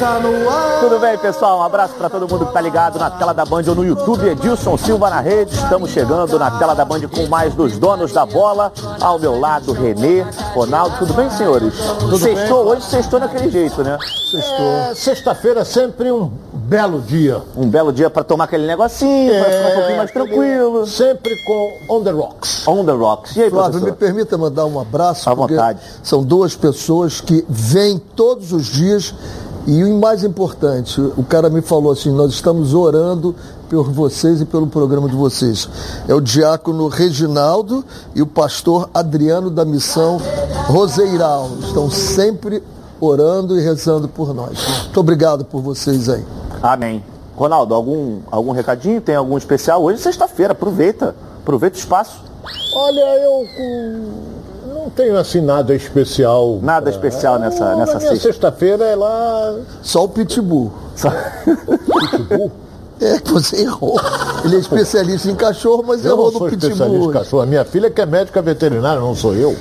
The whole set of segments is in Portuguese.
está no ar. Tudo bem, pessoal? Um abraço para todo mundo que tá ligado na tela da Band ou no YouTube. Edilson Silva na rede. Estamos chegando na tela da Band com mais dos donos da bola. Ao meu lado, Renê, Ronaldo. Tudo bem, senhores? Tudo sextou, bem. hoje sextou daquele jeito, né? É, Sexta-feira é sempre um belo dia. Um belo dia para tomar aquele negocinho, para ficar um pouquinho mais aquele- tranquilo. Sempre com On The Rocks. On the rocks. E aí, Flávio, me professor? permita mandar um abraço. À vontade. São duas pessoas que vêm todos os dias e o mais importante, o cara me falou assim, nós estamos orando por vocês e pelo programa de vocês. É o diácono Reginaldo e o pastor Adriano da Missão Roseiral. Estão sempre orando e rezando por nós. Muito obrigado por vocês aí. Amém. Ronaldo, algum, algum recadinho? Tem algum especial? Hoje é sexta-feira, aproveita. Aproveita o espaço. Olha, eu com- não tenho assim nada especial. Nada especial nessa, Não, nessa na minha sexta. sexta-feira é lá. Só o Pitbull. Só- Pitbull. É, você errou. Ele é especialista em cachorro, mas Eu errou não no sou Pitbull. especialista em cachorro. A minha filha que é médica veterinária, não sou eu.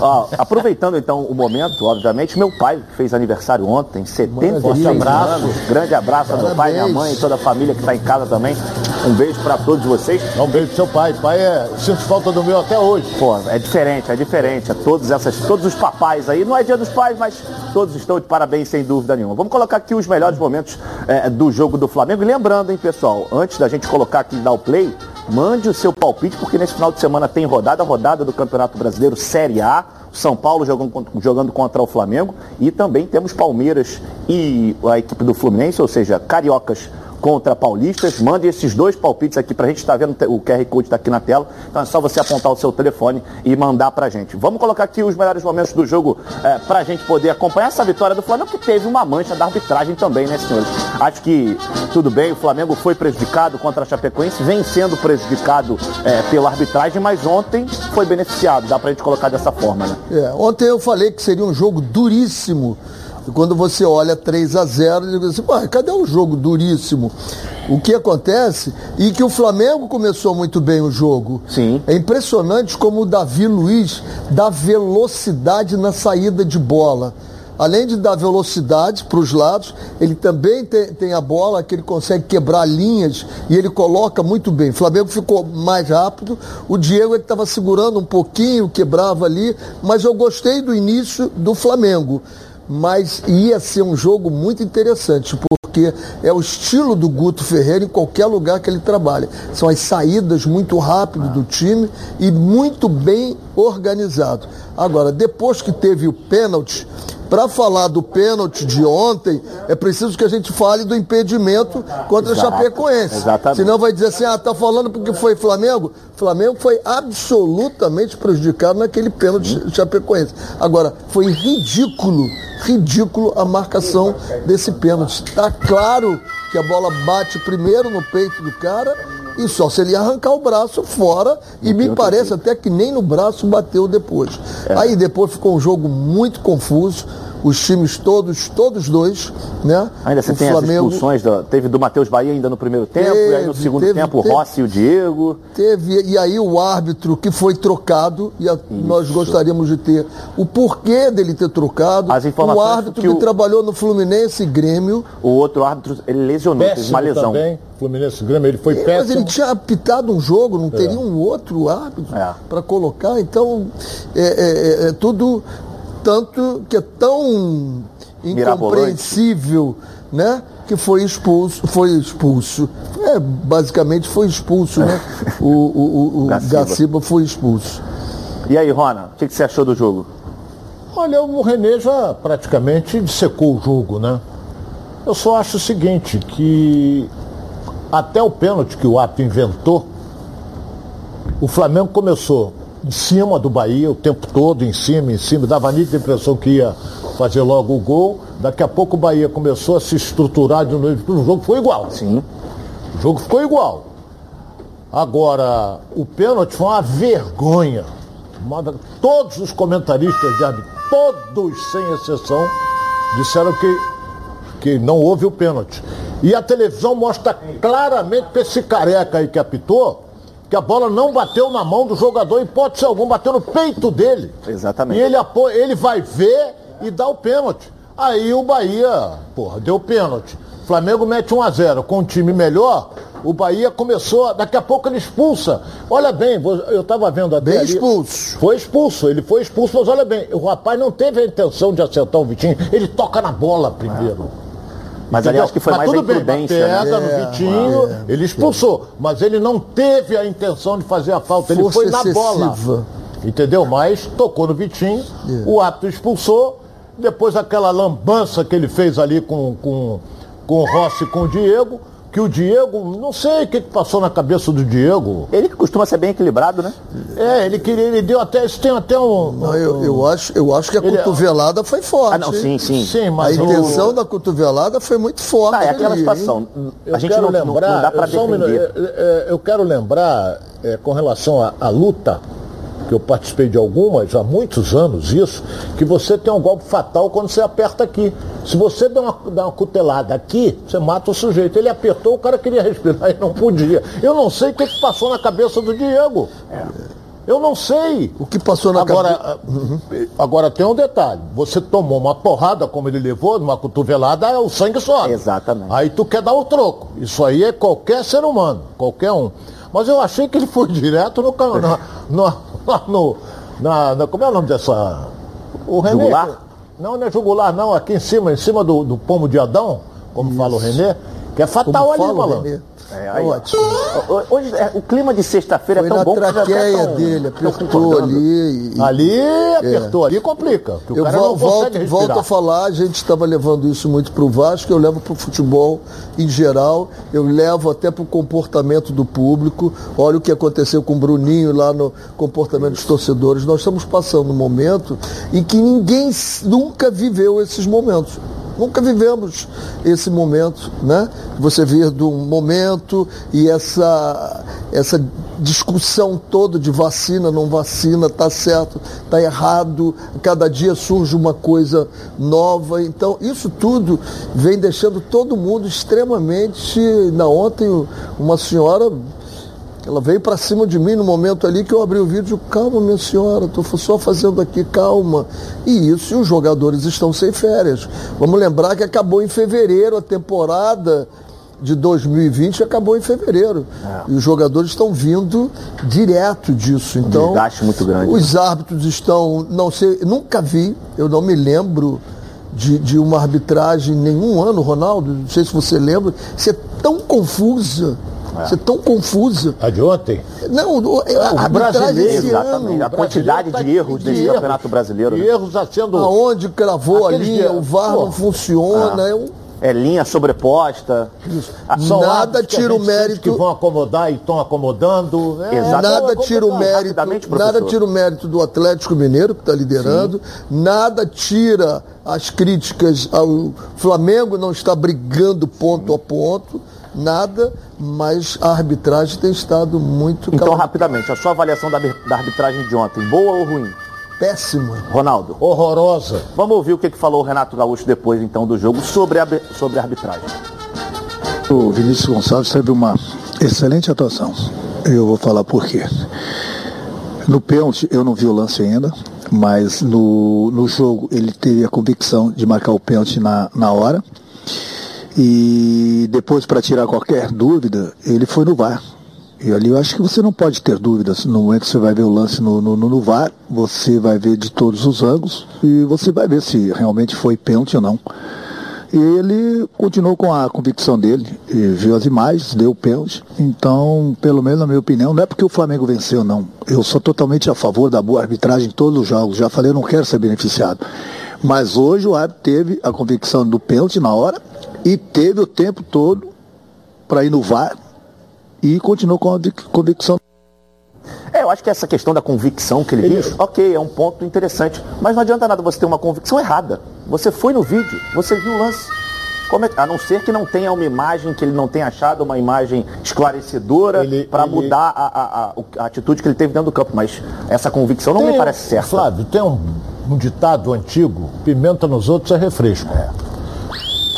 Ó, aproveitando então o momento, obviamente, meu pai fez aniversário ontem, 76 Maravilha. abraço. anos. Grande abraço ao meu pai, minha Parabéns. mãe e toda a família que está em casa também. Um beijo para todos vocês. Um beijo pro seu pai. Pai é. Sinto falta do meu até hoje. Pô, é diferente, é diferente. É todos, essas, todos os papais aí. Não é dia dos pais, mas todos estão de parabéns, sem dúvida nenhuma. Vamos colocar aqui os melhores momentos é, do jogo do Flamengo. E lembrando, hein, pessoal, antes da gente colocar aqui e dar o play, mande o seu palpite, porque nesse final de semana tem rodada, rodada do Campeonato Brasileiro Série A. São Paulo jogando, contra- jogando contra o Flamengo. E também temos Palmeiras e a equipe do Fluminense, ou seja, cariocas contra paulistas. Mande esses dois palpites aqui pra gente. Está vendo o QR Code está aqui na tela. Então é só você apontar o seu telefone e mandar pra gente. Vamos colocar aqui os melhores momentos do jogo é, pra gente poder acompanhar essa vitória do Flamengo, que teve uma mancha da arbitragem também, né, senhores? Acho que tudo bem, o Flamengo foi prejudicado contra a Chapecoense, vem sendo prejudicado é, pela arbitragem, mas ontem foi beneficiado. Dá pra gente colocar dessa forma, né? É, ontem eu falei que seria um jogo duríssimo. E quando você olha 3 a 0 eu digo assim, "Pô, cadê o jogo duríssimo? O que acontece? E que o Flamengo começou muito bem o jogo. Sim. É impressionante como o Davi Luiz dá velocidade na saída de bola. Além de dar velocidade para os lados, ele também tem, tem a bola que ele consegue quebrar linhas e ele coloca muito bem. O Flamengo ficou mais rápido, o Diego ele estava segurando um pouquinho, quebrava ali, mas eu gostei do início do Flamengo. Mas ia ser um jogo muito interessante, porque é o estilo do Guto Ferreira em qualquer lugar que ele trabalha. São as saídas muito rápidas do time e muito bem organizado. Agora, depois que teve o pênalti, para falar do pênalti de ontem, é preciso que a gente fale do impedimento contra Exato, a Chapecoense. exatamente. Senão vai dizer assim, ah, tá falando porque foi Flamengo? Flamengo foi absolutamente prejudicado naquele pênalti de Chapecoense. Agora, foi ridículo, ridículo a marcação desse pênalti. Tá claro que a bola bate primeiro no peito do cara e só se ele arrancar o braço fora e me parece até que nem no braço bateu depois. Aí depois ficou um jogo muito confuso. Os times todos, todos dois, né? Ainda você o tem as expulsões, da- teve do Matheus Bahia ainda no primeiro tempo, e aí no Teve, segundo teve, tempo o teve. Rossi e o Diego. Teve, e aí o árbitro que foi trocado, e a- nós gostaríamos de ter o porquê dele ter trocado. As informações o árbitro que que, o- trabalhou no Fluminense e Grêmio. O outro árbitro, ele lesionou, teve Péssimo uma lesão. também. Fluminense Grêmio, ele foi Mas péssimo. ele tinha apitado um jogo, não teria um outro árbitro É. para colocar. Então, é, é- é- é tudo tanto que é tão incompreensível, né? Que foi expulso, foi expulso. É, basicamente foi expulso, né? O, o, o, o Gaciba. Gaciba foi expulso. E aí, Rona, o que, que você achou do jogo? Olha, o René já praticamente dissecou o jogo, né? Eu só acho o seguinte, que até o pênalti que o Ato inventou, o Flamengo começou em cima do Bahia o tempo todo, em cima, em cima, dava a nítida impressão que ia fazer logo o gol. Daqui a pouco o Bahia começou a se estruturar de novo, o jogo foi igual. Sim. O jogo ficou igual. Agora, o pênalti foi uma vergonha. Todos os comentaristas de árbitro, todos sem exceção, disseram que, que não houve o pênalti. E a televisão mostra claramente para esse careca aí que apitou que a bola não bateu na mão do jogador, em hipótese alguma, bateu no peito dele. Exatamente. E ele, ele vai ver e dá o pênalti. Aí o Bahia, porra, deu pênalti. Flamengo mete 1 a 0 com um time melhor. O Bahia começou, daqui a pouco ele expulsa. Olha bem, eu estava vendo até Bem ali- expulso. Foi expulso, ele foi expulso, mas olha bem, o rapaz não teve a intenção de acertar o Vitinho, ele toca na bola primeiro. Mas ali acho que foi Mas mais a tudo bem, imprudência, né? pega É, no Vitinho, é, ele expulsou, mas ele não teve a intenção de fazer a falta, ele Força foi na bola. Entendeu? Mas tocou no Vitinho, É. o árbitro expulsou, depois aquela lambança que ele fez ali com, com, com o Rossi e com o Diego, que o Diego, não sei o que, que passou na cabeça do Diego. Ele que costuma ser bem equilibrado, né? É, ele queria, ele deu até, isso tem até um. Não, eu, eu acho, eu acho que a Ele- cotovelada foi forte. Ah, não, sim, sim. Sim, A mas o- intenção da cotovelada foi muito forte. Tá, é aquela ali, hein? situação. Eu A gente quero não, não- lembrar, não dá para só um minuto, defender. é, é, eu quero lembrar é, com relação à luta, que eu participei de algumas há muitos anos isso, que você tem um golpe fatal quando você aperta aqui. Se você dá uma, dá uma cutelada aqui, você mata o sujeito. Ele apertou, o cara queria respirar e não podia. Eu não sei o que, que passou na cabeça do Diego. Eu não sei. O que passou na agora, cabeça. ah, agora tem um detalhe. Você tomou uma porrada, como ele levou, numa cotovelada, o sangue sobe. Exatamente. Aí tu quer dar o troco. Isso aí é qualquer ser humano, qualquer um. Mas eu achei que ele foi direto no. Na, no, no, na, na- como é o nome dessa. O René. Jugular? Não, não é jugular, não. Aqui em cima, em cima do, do pomo de Adão, como fala o Renê, que é Como fatal ali, fala o malandro. Renê. É, aí. Ótimo. Hoje, é, o clima de sexta-feira é tão bom que já traqueia tão- dele, apertou ali. e- Ali apertou, ali complica. Eu vol- volto, volto a falar, a gente estava levando isso muito para o Vasco, eu levo para o futebol em geral, eu levo até para o comportamento do público. Olha o que aconteceu com o Bruninho lá no comportamento dos torcedores. Nós estamos passando um momento em que ninguém nunca viveu esses momentos. Nunca vivemos esse momento, né? Você vir de um momento e essa, essa discussão toda de vacina, não vacina, tá certo, tá errado, cada dia surge uma coisa nova. Então, isso tudo vem deixando todo mundo extremamente. Na ontem, uma senhora ela veio para cima de mim no momento ali que eu abri o vídeo. Calma, minha senhora, estou só fazendo aqui, calma. E isso, e os jogadores estão sem férias. Vamos lembrar que acabou em fevereiro a temporada de 2020 acabou em fevereiro. E os jogadores estão vindo direto disso. Então, desgaste muito grande. Os árbitros estão, não sei, nunca vi, eu não me lembro de, de uma arbitragem em nenhum ano, Ronaldo, não sei se você lembra, ser tão confusa. Ser tão confusa. A de ontem? Não, o- a arbitragem brasileiro, exatamente. A quantidade de erros de desse campeonato brasileiro. De né? erros a sendo. aonde cravou a linha, de- o VAR Pô. não funciona. é um- É linha sobreposta. Ah, São Nada a tira o mérito- Que vão acomodar e estão acomodando. É. Nada é tira o mérito, nada tira o mérito do Atlético Mineiro que está liderando, nada tira as críticas ao Flamengo não está brigando ponto a ponto, nada, mas a arbitragem tem estado muito Então, cal- rapidamente, a sua avaliação da, da arbitragem de ontem, boa ou ruim? péssima. Ronaldo, Horrorosa. vamos ouvir o que, que falou o Renato Gaúcho depois, então, do jogo sobre a, sobre a arbitragem. O Vinícius Gonçalves teve uma excelente atuação. Eu vou falar por quê. No pênalti, eu não vi o lance ainda, mas no, no jogo ele teve a convicção de marcar o pênalti na, na hora. E depois, para tirar qualquer dúvida, ele foi no VAR. E ali eu acho que você não pode ter dúvidas. No momento que você vai ver o lance no, no, no VAR, você vai ver de todos os ângulos e você vai ver se realmente foi pênalti ou não. E ele continuou com a convicção dele, viu as imagens, deu o pênalti. Então, pelo menos na minha opinião, não é porque o Flamengo venceu, não. Eu sou totalmente a favor da boa arbitragem em todos os jogos. Já falei, eu não quero ser beneficiado. Mas hoje o árbitro teve a convicção do pênalti na hora e teve o tempo todo para ir no VAR e continuou com a vic- convicção. É, eu acho que essa questão da convicção que ele, diz, ok, é um ponto interessante. Mas não adianta nada você ter uma convicção errada. Você foi no vídeo, você viu o lance. Como é- a não ser que não tenha uma imagem, que ele não tenha achado uma imagem esclarecedora para ele- mudar a, a- a- a atitude que ele teve dentro do campo. Mas essa convicção não me Tem- parece certa. Flávio, tem um, um ditado antigo, pimenta nos outros é refresco.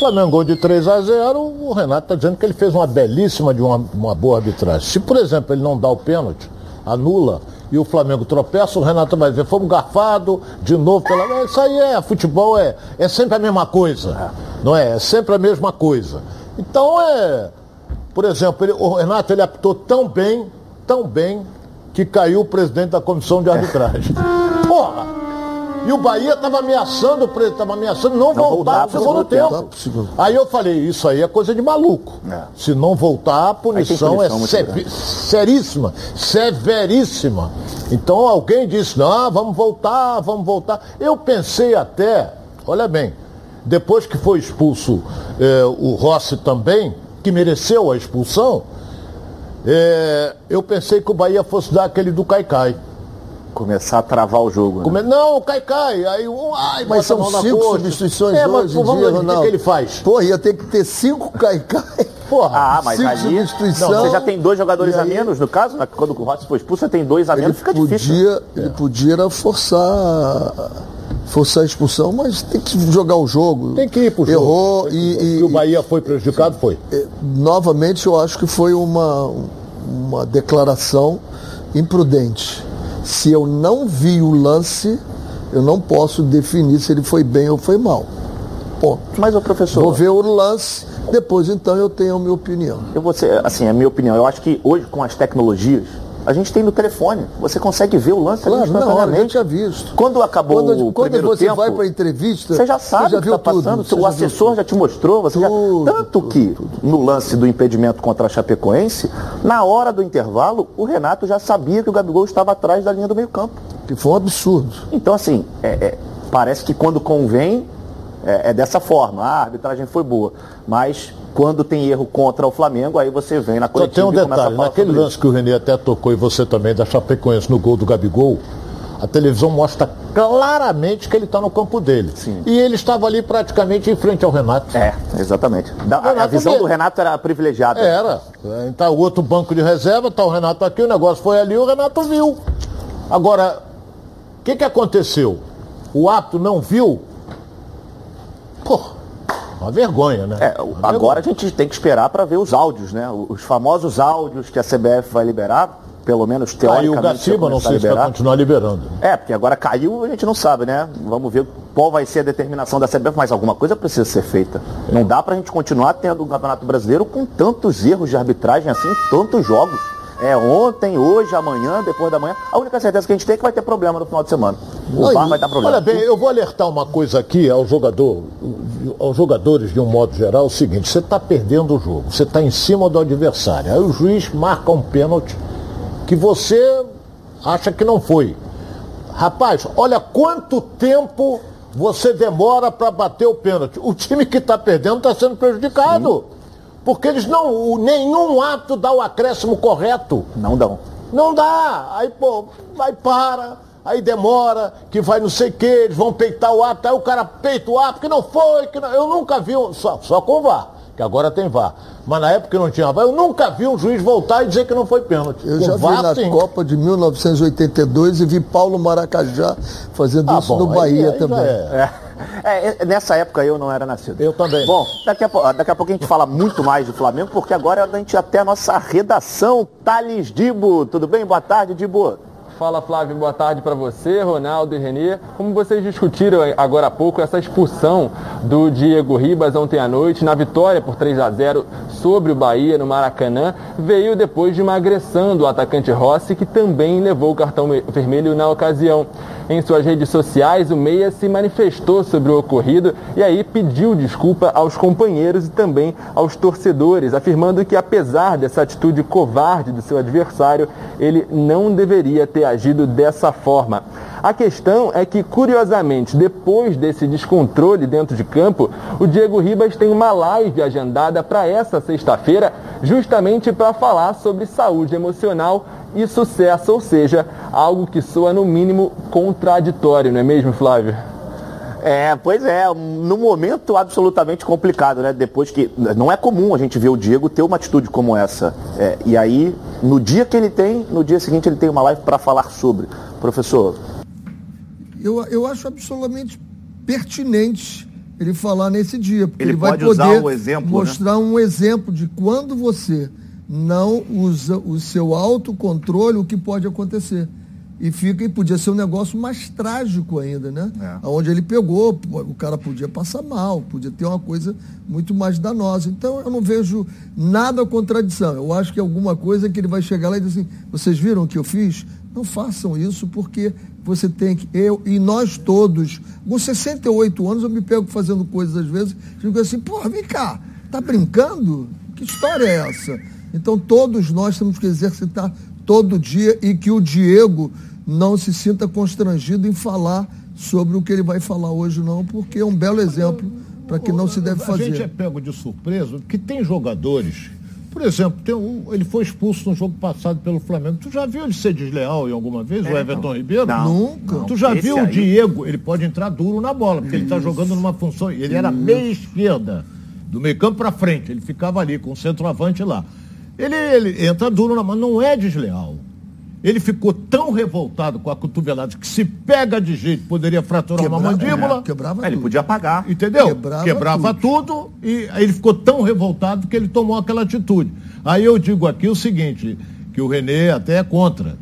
Flamengo gol de 3 a 0 o Renato está dizendo que ele fez uma belíssima de uma, uma boa arbitragem. Se, por exemplo, ele não dá o pênalti, anula, e o Flamengo tropeça, o Renato vai dizer, fomos garfados de novo pela. Isso aí é futebol, é, é sempre a mesma coisa. Não é? É sempre a mesma coisa. Então é. Por exemplo, ele, o Renato ele apitou tão bem, tão bem, que caiu o presidente da comissão de arbitragem. Porra! E o Bahia estava ameaçando, o presidente estava ameaçando não, não voltar no segundo tempo. tempo. Aí eu falei, isso aí é coisa de maluco. É. Se não voltar, a punição, punição é seríssima, severíssima. Então alguém disse, não, vamos voltar, vamos voltar. Eu pensei até, olha bem, depois que foi expulso eh, o Rossi também, que mereceu a expulsão, eh, eu pensei que o Bahia fosse dar aquele do Caicai. Começar a travar o jogo. Né? Come... Não, cai, cai. Aí, um, ai, mas são cinco substituições é, hoje mas, vamos ver o que ele faz. Pô, ia ter que ter cinco cai, cai. Porra, ah, mas ali não, você já tem dois jogadores aí, a menos, no caso, né? quando o Rossi foi expulso, você tem dois a menos, fica podia, difícil. Ele é. podia forçar forçar a expulsão, mas tem que jogar o jogo. Tem que ir pro jogo. Errou e, e, o Bahia foi prejudicado, foi. É, novamente, eu acho que foi uma, uma declaração imprudente se eu não vi o lance, eu não posso definir se ele foi bem ou foi mal. Ponto. Mas o professor. Vou ver o lance, depois então eu tenho a minha opinião. Eu vou ser, assim, a minha opinião. Eu acho que hoje, com as tecnologias, a gente tem no telefone. Você consegue ver o lance claro, não, a gente já visto. Quando acabou quando, o quando primeiro você tempo, vai para entrevista, você já sabe você já viu está passando. o assessor já te mostrou. Você tudo, já... Tanto tudo, que tudo. no lance do impedimento contra a Chapecoense, na hora do intervalo, o Renato já sabia que o Gabigol estava atrás da linha do meio campo. Que foi um absurdo. Então, assim, é, é, parece que quando convém, é, é, dessa forma. Ah, a arbitragem foi boa. Mas quando tem erro contra o Flamengo, aí você vem na coletiva Só tem um detalhe, naquele lance que o Renê até tocou e você também, da Chapecoense no gol do Gabigol, a televisão mostra claramente que ele está no campo dele. Sim. E ele estava ali praticamente em frente ao Renato. É, exatamente. Da, a visão do Renato era privilegiada. Era. Está o outro banco de reserva, está o Renato aqui, o negócio foi ali, o Renato viu. Agora, o que, que aconteceu? O ato não viu? Pô, uma vergonha, né? É, uma agora vergonha. a gente tem que esperar para ver os áudios, né? Os famosos áudios que a CBF vai liberar, pelo menos teoricamente. Aí o Gaciba não sei se vai continuar liberando. É, porque agora caiu, a gente não sabe, né? Vamos ver qual vai ser a determinação da CBF, mas alguma coisa precisa ser feita. Não dá para a gente continuar tendo o Campeonato Brasileiro com tantos erros de arbitragem assim, tantos jogos. É ontem, hoje, amanhã, depois da manhã. A única certeza que a gente tem é que vai ter problema no final de semana. O Aí, VAR vai dar problema. Olha bem, eu vou alertar uma coisa aqui ao jogador, aos jogadores de um modo geral, é o seguinte, você está perdendo o jogo, você está em cima do adversário. Aí o juiz marca um pênalti que você acha que não foi. Rapaz, olha quanto tempo você demora para bater o pênalti. O time que está perdendo está sendo prejudicado. Sim. Porque eles não, nenhum ato dá o acréscimo correto. Não dão. Não dá. Aí, pô, vai para, aí demora, que vai não sei o que, eles vão peitar o ato, aí o cara peita o ato, que não foi, que não, eu nunca vi, só, só com o VAR, que agora tem VAR. Mas na época que não tinha VAR, eu nunca vi um juiz voltar e dizer que não foi pênalti. Eu com já VAR, vi na sim. Copa de 1982 e vi Paulo Maracajá fazendo ah, isso bom, no Bahia aí, aí também. É. É. Nessa época eu não era nascido. Eu também. Bom, daqui a, daqui a pouco a gente fala muito mais do Flamengo, porque agora é da gente até a nossa redação. Thales Dibo, tudo bem? Boa tarde, Dibo. Fala Flávio, boa tarde para você, Ronaldo e Renê. Como vocês discutiram agora há pouco, essa expulsão do Diego Ribas ontem à noite, na vitória por 3 a 0 sobre o Bahia no Maracanã, veio depois de uma agressão do atacante Rossi, que também levou o cartão vermelho na ocasião. Em suas redes sociais, o Meia se manifestou sobre o ocorrido e aí pediu desculpa aos companheiros e também aos torcedores, afirmando que apesar dessa atitude covarde do seu adversário, ele não deveria ter agido dessa forma. A questão é que, curiosamente, depois desse descontrole dentro de campo, o Diego Ribas tem uma live agendada para essa sexta-feira, justamente para falar sobre saúde emocional e sucesso, ou seja, algo que soa no mínimo contraditório, não é mesmo, Flávio? É, pois é, no momento absolutamente complicado, né? Depois que. Não é comum a gente ver o Diego ter uma atitude como essa. É, e aí, no dia que ele tem, no dia seguinte ele tem uma live para falar sobre. Professor. Eu, eu acho absolutamente pertinente ele falar nesse dia, porque ele, ele vai poder exemplo, né? mostrar né? um exemplo de quando você não usa o seu autocontrole, o que pode acontecer. e fica e podia ser um negócio mais trágico ainda, né? É. Onde ele pegou, o cara podia passar mal, podia ter uma coisa muito mais danosa. Então eu não vejo nada contradição. Eu acho que alguma coisa que ele vai chegar lá e dizer assim: vocês viram o que eu fiz? Não façam isso porque você tem que. Eu e nós todos, com 68 anos, eu me pego fazendo coisas às vezes, digo assim: porra, vem cá, tá brincando? Que história é essa? Então todos nós temos que exercitar todo dia e que o Diego não se sinta constrangido em falar sobre o que ele vai falar hoje, não, porque é um belo exemplo para que não se deve fazer. A gente é pego de surpresa, porque tem jogadores. Por exemplo, tem um, ele foi expulso no jogo passado pelo Flamengo. Tu já viu ele ser desleal em alguma vez, é, o Everton não. Ribeiro? Não, Nunca. Tu já viu aí... o Diego? Ele pode entrar duro na bola, porque Isso. ele está jogando numa função. Ele era meia esquerda, do meio campo para frente. Ele ficava ali com o centroavante lá. Ele, ele entra duro na mão, não é desleal. Ele ficou tão revoltado com a cotovelada que se pega de jeito poderia fraturar Quebra, uma mandíbula. É, quebrava é, ele podia apagar. Entendeu? Quebrava, quebrava tudo. tudo. e ele ficou tão revoltado que ele tomou aquela atitude. Aí eu digo aqui o seguinte, que o Renê até é contra.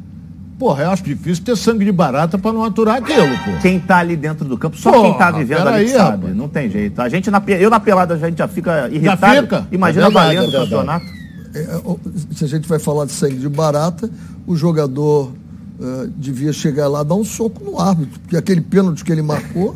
Porra, eu acho difícil ter sangue de barata para não aturar aquilo, pô. Quem tá ali dentro do campo, só Porra, quem tá vivendo ali aí, sabe. Rapaz. Não tem jeito. A gente na, eu na pelada a gente já fica irritado. Já fica? Imagina é verdade, valendo é o campeonato. É, é, se a gente vai falar de sangue de barata, o jogador uh, devia chegar lá dar um soco no árbitro, porque aquele pênalti que ele marcou.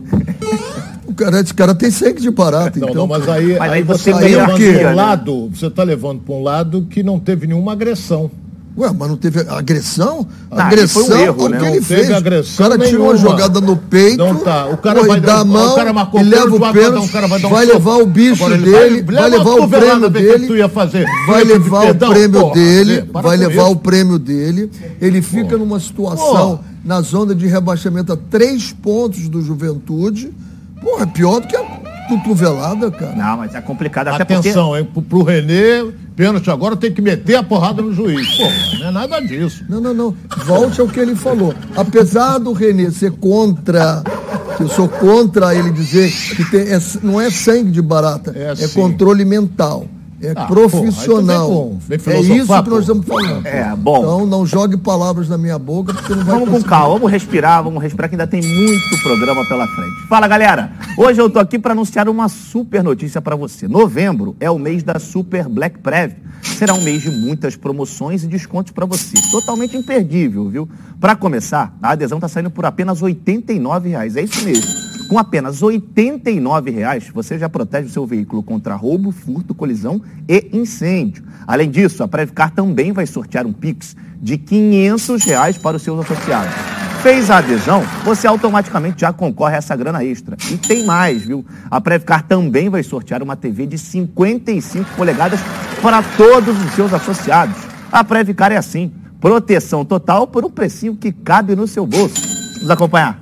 o cara, esse cara tem sangue de barata. Não, então, não, mas aí, mas aí, aí você está levando para um lado, você está levando para um lado que não teve nenhuma agressão. Ué, mas não teve agressão? Agressão foi um erro, né? que ele não fez. Agressão o cara tirou uma jogada no peito, não tá. o cara vai dar a mão, o cara marcou e leva o pênalti, vai, vai, vai levar o bicho Agora, dele, vai, vai levar o prêmio dele, que ia fazer. vai levar o prêmio dele, vai levar o prêmio dele. Ele fica numa situação na zona de rebaixamento a três pontos do Juventude. Porra, é pior do que a cotovelada, cara. Não, mas é complicado. Até Atenção, porque... hein? Pro Renê, pênalti agora tem que meter a porrada no juiz. Pô, não é nada disso. Não, não, não. Volte ao que ele falou. Apesar do Renê ser contra, eu sou contra ele dizer que tem, é, não é sangue de barata, é, é controle mental. É ah, profissional. Pô, é isso que nós estamos falando. É, bom. Então não jogue palavras na minha boca, porque não vai Vamos conseguir. com calma, vamos respirar, vamos respirar, que ainda tem muito programa pela frente. Fala, galera. Hoje eu tô aqui para anunciar uma super notícia para você. Novembro é o mês da Super Black Prev. Será um mês de muitas promoções e descontos para você. Totalmente imperdível, viu? Para começar, a adesão está saindo por apenas R$ 89,00. É isso mesmo. Com apenas R$ 89,00, você já protege o seu veículo contra roubo, furto, colisão e incêndio. Além disso, a Previcar também vai sortear um Pix de 500 reais para os seus associados. Fez a adesão, você automaticamente já concorre a essa grana extra. E tem mais, viu? A Previcar também vai sortear uma TV de 55 polegadas para todos os seus associados. A Previcar é assim, proteção total por um precinho que cabe no seu bolso. Vamos acompanhar.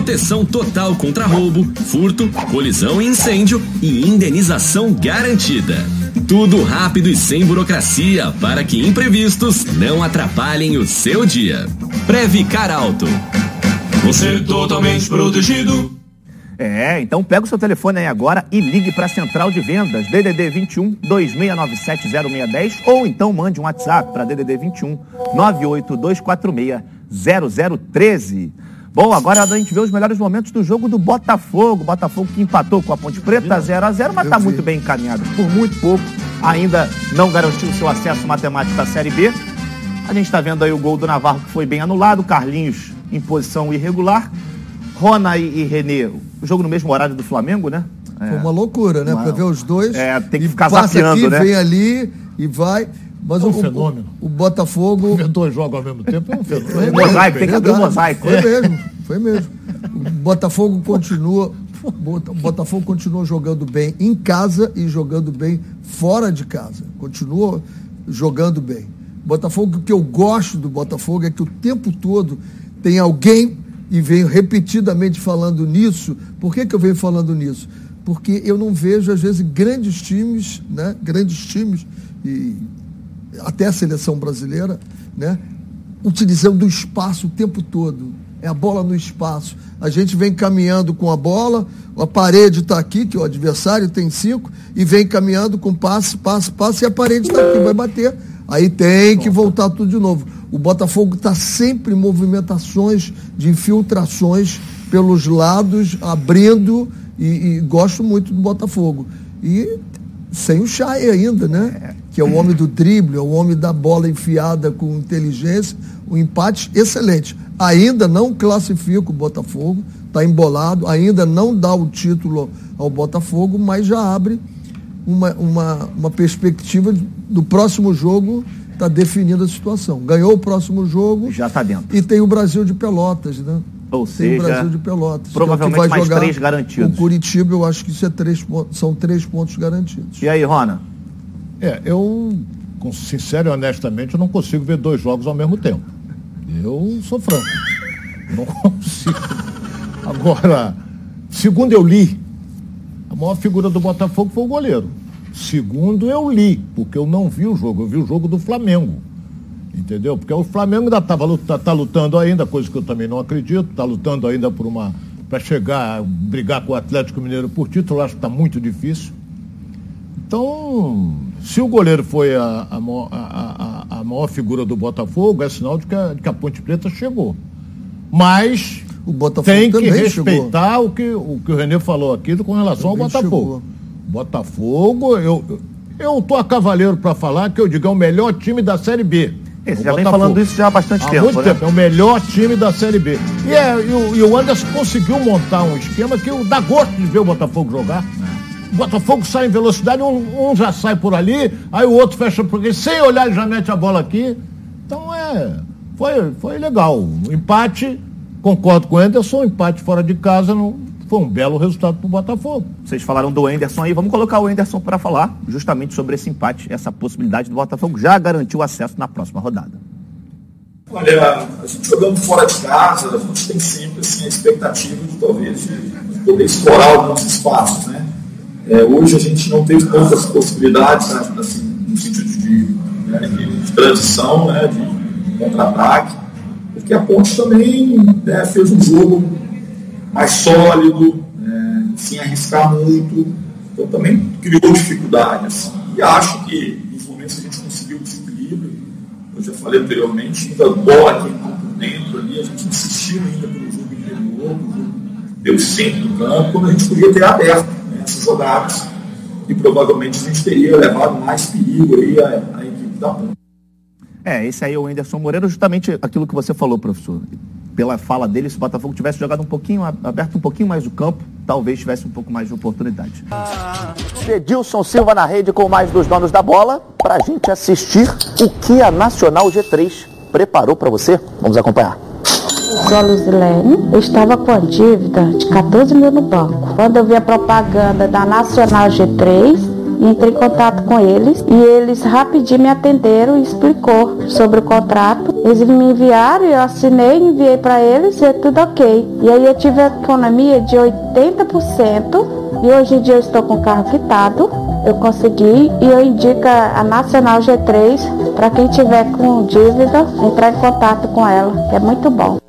Proteção total contra roubo, furto, colisão e incêndio e indenização garantida. Tudo rápido e sem burocracia para que imprevistos não atrapalhem o seu dia. Previcar Alto. Você totalmente protegido. É, então pega o seu telefone aí agora e ligue para a Central de Vendas, DDD 21 2697 0610 ou então mande um WhatsApp para DDD 21 98246 0013. Bom, agora a gente vê os melhores momentos do jogo do Botafogo. Botafogo que empatou com a Ponte Preta 0 a 0 mas está muito bem encaminhado. Por muito pouco, ainda não garantiu o seu acesso matemático à Série B. A gente está vendo aí o gol do Navarro que foi bem anulado, Carlinhos em posição irregular. Rona e, e Renê, o jogo no mesmo horário do Flamengo, né? É. Foi uma loucura, né? Para ver os dois. É, tem que ficar zapeando, aqui, né? Vem ali e vai. Mas é um o, fenômeno. O, o Botafogo. Ver dois jogos ao mesmo tempo é um fenômeno. É mosaico, tem que abrir um mosaico. Foi mesmo, foi mesmo. O Botafogo continua. O Botafogo continua jogando bem em casa e jogando bem fora de casa. Continua jogando bem. Botafogo, o que eu gosto do Botafogo é que o tempo todo tem alguém, e venho repetidamente falando nisso. Por que, que eu venho falando nisso? Porque eu não vejo, às vezes, grandes times, né? Grandes times, e até a seleção brasileira, né? Utilizando o espaço o tempo todo. É a bola no espaço. A gente vem caminhando com a bola, a parede está aqui, que o adversário tem cinco, e vem caminhando com passe, passe, passe, e a parede está aqui, vai bater. Aí tem que voltar tudo de novo. O Botafogo está sempre em movimentações de infiltrações pelos lados, abrindo, e, e gosto muito do Botafogo. E sem o Chay ainda, né? Que é o homem do drible, é o homem da bola enfiada com inteligência. O empate excelente. Ainda não classifica o Botafogo, está embolado, ainda não dá o título ao Botafogo, mas já abre uma, uma, uma perspectiva do próximo jogo está definida a situação. Ganhou o próximo jogo. Já está dentro. E tem o Brasil de Pelotas, né? Ou tem seja, o Brasil de Pelotas. provavelmente que é o que vai mais jogar três garantidos. O Curitiba, eu acho que isso é três, são três pontos garantidos. E aí, Rona? É, eu, sincero e honestamente, eu não consigo ver dois jogos ao mesmo tempo. Eu sou franco. Não consigo. Agora, segundo eu li, a maior figura do Botafogo foi o goleiro. Segundo eu li, porque eu não vi o jogo, eu vi o jogo do Flamengo. Entendeu? Porque o Flamengo ainda estava tá, tá lutando ainda, coisa que eu também não acredito, está lutando ainda por uma. para chegar, brigar com o Atlético Mineiro por título, acho que está muito difícil. Então, se o goleiro foi a, a, maior- a- a- maior figura do Botafogo, é sinal de que a, de que a Ponte Preta chegou. Mas O Botafogo tem que respeitar o que, o que o Renê falou aqui com relação Também ao Botafogo. chegou. Botafogo, eu, eu tô a cavaleiro para falar que eu digo é o melhor time da Série B. Esse O já vem falando isso já há bastante Há tempo, muito né? tempo, é o melhor time da Série B. E, é, e, o, e o Anderson conseguiu montar um esquema que dá gosto de ver o Botafogo jogar. O Botafogo sai em velocidade, um, um já sai por ali, aí o outro fecha por aqui, sem olhar ele já mete a bola aqui. Então é. Foi, foi legal. O empate, concordo com o Anderson, o empate fora de casa não, foi um belo resultado para o Botafogo. Vocês falaram do Enderson aí, vamos colocar o Enderson para falar justamente sobre esse empate, essa possibilidade do Botafogo já garantiu acesso na próxima rodada. Olha, a gente jogando fora de casa, a gente tem sempre assim, a expectativa de talvez de poder explorar alguns espaços, né? É, hoje a gente não teve tantas possibilidades, né, assim, no sentido de, né, de, transição, né, de contra-ataque, porque a Ponte também né, fez um jogo mais sólido, né, sem arriscar muito, então também criou dificuldades. E acho que nos momentos que a gente conseguiu o desequilíbrio, eu já falei anteriormente, ainda bola aqui por dentro ali, a gente insistiu ainda pelo jogo interior, pelo, jogo, pelo centro do campo, quando a gente podia ter aberto essas jogadas e provavelmente a gente teria levado mais perigo aí à, à equipe da ponta. É, esse aí é o Enderson Moreira, justamente aquilo que você falou, professor. Pela fala dele, se o Botafogo tivesse jogado um pouquinho, aberto um pouquinho mais o campo, talvez tivesse um pouco mais de oportunidade. Edilson Silva na rede com mais dos donos da bola, para a gente assistir o que a Nacional G3 preparou para você. Vamos acompanhar. Sou a Luzilene. Eu estava com a dívida de 14 mil no banco. Quando eu vi a propaganda da Nacional G3, entrei em contato com eles e eles rapidinho me atenderam e explicou sobre o contrato. Eles me enviaram, eu assinei, enviei para eles e é tudo ok. E aí eu tive a economia de 80% e hoje em dia eu estou com o carro quitado. Eu consegui e eu indico a Nacional G3 para quem tiver com dívida, entrar em contato com ela, que é muito bom.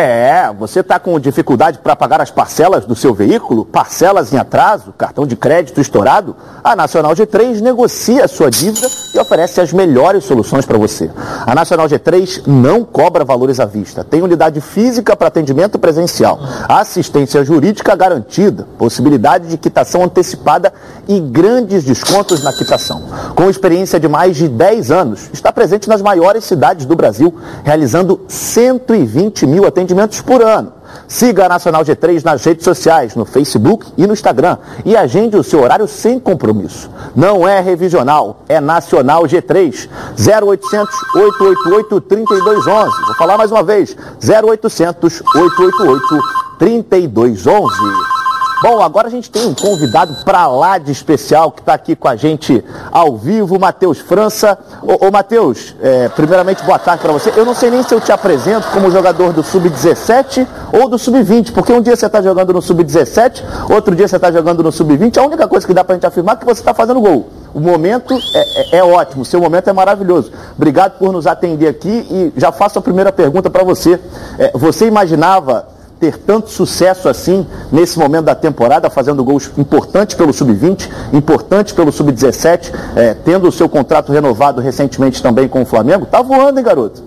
É, você está com dificuldade para pagar as parcelas do seu veículo? Parcelas em atraso? Cartão de crédito estourado? A Nacional G3 negocia a sua dívida e oferece as melhores soluções para você. A Nacional G3 não cobra valores à vista. Tem unidade física para atendimento presencial, assistência jurídica garantida, possibilidade de quitação antecipada e grandes descontos na quitação. Com experiência de mais de 10 anos, está presente nas maiores cidades do Brasil, realizando 120 mil atendimentos por ano. Siga a Nacional G3 nas redes sociais, no Facebook e no Instagram e agende o seu horário sem compromisso. Não é revisional, é Nacional G3. 0800 888 3211. Vou falar mais uma vez. 0800 888 3211. Bom, agora a gente tem um convidado para lá de especial que está aqui com a gente ao vivo, Matheus França. Ô, ô Matheus, é, primeiramente boa tarde para você. Eu não sei nem se eu te apresento como jogador do Sub-17 ou do Sub-20, porque um dia você está jogando no Sub-17, outro dia você está jogando no Sub-20. A única coisa que dá para a gente afirmar é que você está fazendo gol. O momento é, é, é ótimo, seu momento é maravilhoso. Obrigado por nos atender aqui e já faço a primeira pergunta para você. É, você imaginava ter tanto sucesso assim nesse momento da temporada, fazendo gols importantes pelo sub-20, importantes pelo sub-17, é, tendo o seu contrato renovado recentemente também com o Flamengo. Tá voando, hein, garoto?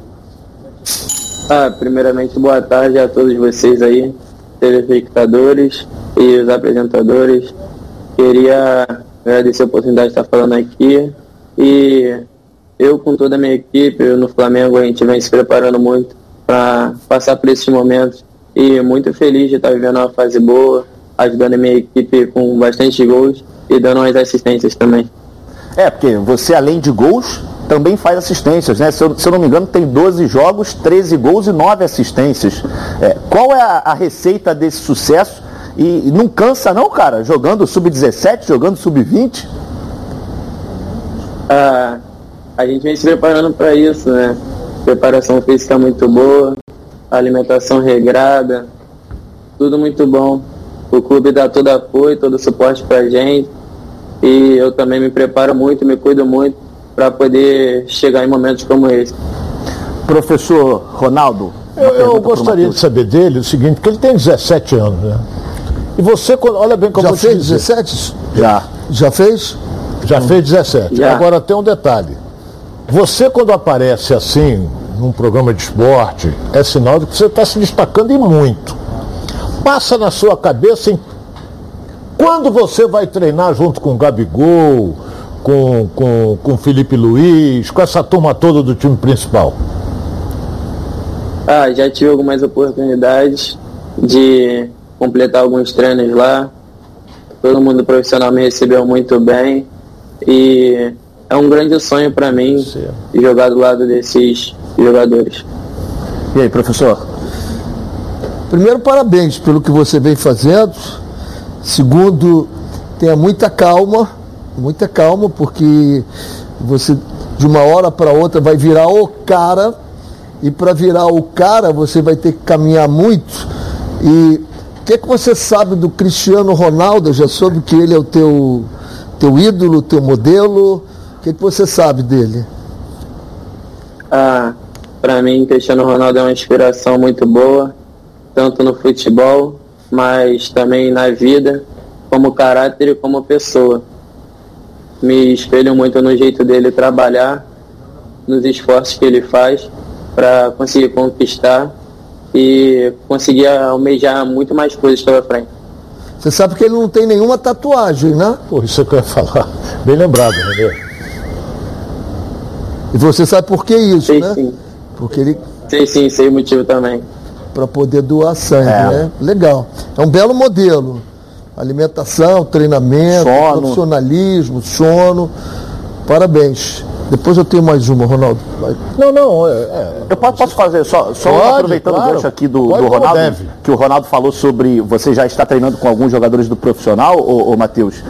Ah, primeiramente, boa tarde a todos vocês aí, telespectadores e os apresentadores. Queria agradecer a oportunidade de estar falando aqui e eu com toda a minha equipe no Flamengo a gente vem se preparando muito para passar por esses momentos e muito feliz de estar vivendo uma fase boa, ajudando a minha equipe com bastante gols e dando umas assistências também. É, porque você além de gols também faz assistências, né? Se eu, se eu não me engano, tem 12 jogos, 13 gols e 9 assistências. É, qual é a, a, receita desse sucesso? E, e não cansa não, cara? Jogando sub-17, jogando sub-20? Ah, a gente vem se preparando para isso, né? Preparação física muito boa, alimentação regrada, tudo muito bom. O clube dá todo apoio, todo suporte pra gente. E eu também me preparo muito, me cuido muito para poder chegar em momentos como esse. Professor Ronaldo, eu, eu gostaria de saber dele o seguinte, porque ele tem 17 anos, né? E você, olha bem como Já fez 17? Já. Já fez? Já hum. fez 17. Já. Agora tem um detalhe. Você quando aparece assim, num programa de esporte, é sinal de que você está se destacando e muito. Passa na sua cabeça em quando você vai treinar junto com o Gabigol, com, com, com Felipe Luiz, com essa turma toda do time principal? Ah, já tive algumas oportunidades de completar alguns treinos lá. Todo mundo profissional me recebeu muito bem e é um grande sonho para mim Sim. jogar do lado desses jogadores. E aí, professor? Primeiro, parabéns pelo que você vem fazendo. Segundo, tenha muita calma, muita calma, porque você de uma hora para outra vai virar o cara, e para virar o cara você vai ter que caminhar muito. E o que, é que você sabe do Cristiano Ronaldo? Eu já soube que ele é o teu, teu ídolo, teu modelo. O que, que você sabe dele? Ah, para mim, Cristiano Ronaldo é uma inspiração muito boa, tanto no futebol, mas também na vida, como caráter e como pessoa. Me espelho muito no jeito dele trabalhar, nos esforços que ele faz para conseguir conquistar e conseguir almejar muito mais coisas pela frente. Você sabe que ele não tem nenhuma tatuagem, né? Pô, isso é que eu ia falar. Bem lembrado, Renê. E você sabe por que isso, sei, né? Sim. Porque ele. Sei sim, sei o motivo também. Para poder doar sangue, é. né? Legal. É um belo modelo. Alimentação, treinamento, sono. profissionalismo, sono. Parabéns. Depois eu tenho mais uma, Ronaldo. Vai. Não, não. É, é, eu posso, posso, fazer, só, só pode, aproveitando claro. o gancho aqui do, do Ronaldo, que o Ronaldo falou sobre você já está treinando com alguns jogadores do profissional, ô, ô Matheus.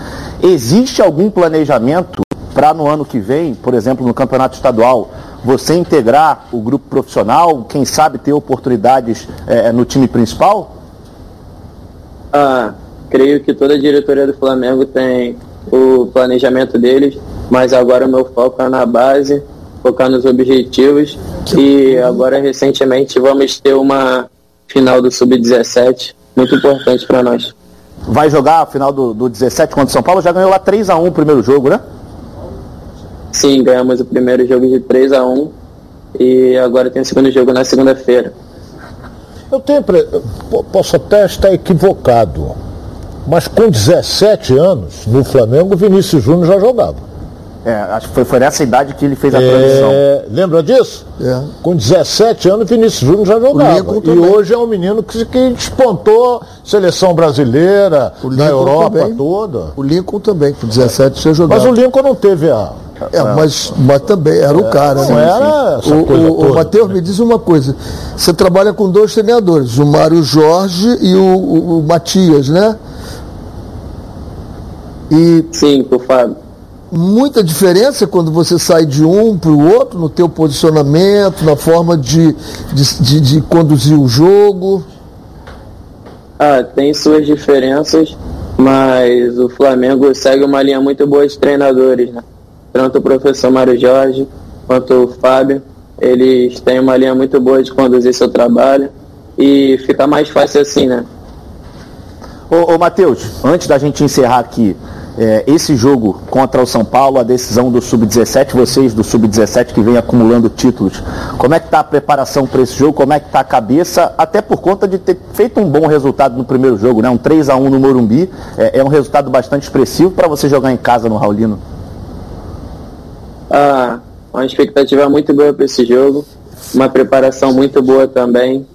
Existe algum planejamento para no ano que vem, por exemplo, no campeonato estadual, você integrar o grupo profissional, quem sabe ter oportunidades é, no time principal? Ah, creio que toda a diretoria do Flamengo tem o planejamento deles, mas agora o meu foco é na base, focar nos objetivos e agora recentemente vamos ter uma final do Sub-17 muito importante para nós. Vai jogar a final do, do 17 contra o São Paulo? Já ganhou lá 3 a 1 o primeiro jogo, né? Sim, ganhamos o primeiro jogo de 3 a 1 e agora tem o segundo jogo na segunda-feira. Eu tenho posso até estar equivocado, mas com 17 anos no Flamengo, o Vinícius Júnior já jogava. É, acho que foi, foi nessa idade que ele fez a é, transição. Lembra disso? É. Com 17 anos, Vinícius Júnior já jogava. E hoje é um menino que, que despontou seleção brasileira, na Europa também. toda. O Lincoln também, com 17 já jogava. Mas o Lincoln não teve a, é, mas, mas também era o é, cara, não né? era essa o, coisa o, o Matheus me diz uma coisa. Você trabalha com dois treinadores, o Mário Jorge e o, o, o Matias, né? E Sim, por Fábio. muita diferença quando você sai de um para o outro no teu posicionamento, na forma de, de, de, de conduzir o jogo. Ah, tem suas diferenças, mas o Flamengo segue uma linha muito boa de treinadores, né? Tanto o professor Mário Jorge quanto o Fábio, eles têm uma linha muito boa de conduzir seu trabalho e fica mais fácil assim, né? Ô, ô Matheus, antes da gente encerrar aqui, é, esse jogo contra o São Paulo, a decisão do Sub-17, vocês do Sub-17 que vem acumulando títulos, como é que está a preparação para esse jogo? Como é que está a cabeça? Até por conta de ter feito um bom resultado no primeiro jogo, né? Um 3 a 1 no Morumbi, é, é um resultado bastante expressivo para você jogar em casa no Raulino. Ah, uma expectativa muito boa para esse jogo, uma preparação muito boa também.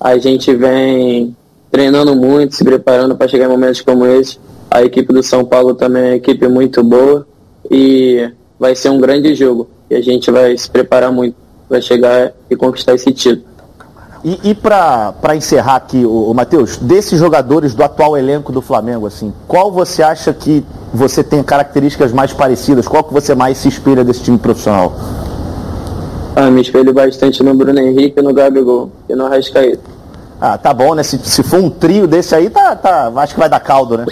A gente vem treinando muito, se preparando para chegar em momentos como esse. A equipe do São Paulo também é uma equipe muito boa e vai ser um grande jogo. E a gente vai se preparar muito para chegar e conquistar esse título. E, e para encerrar aqui, o, o Matheus, desses jogadores do atual elenco do Flamengo, assim, qual você acha que você tem características mais parecidas? Qual que você mais se espelha desse time profissional? Ah, me espelho bastante no Bruno Henrique, no Gabigol e no Arrascaeta. Ah, tá bom, né? Se, se for um trio desse aí, tá, tá, acho que vai dar caldo, né?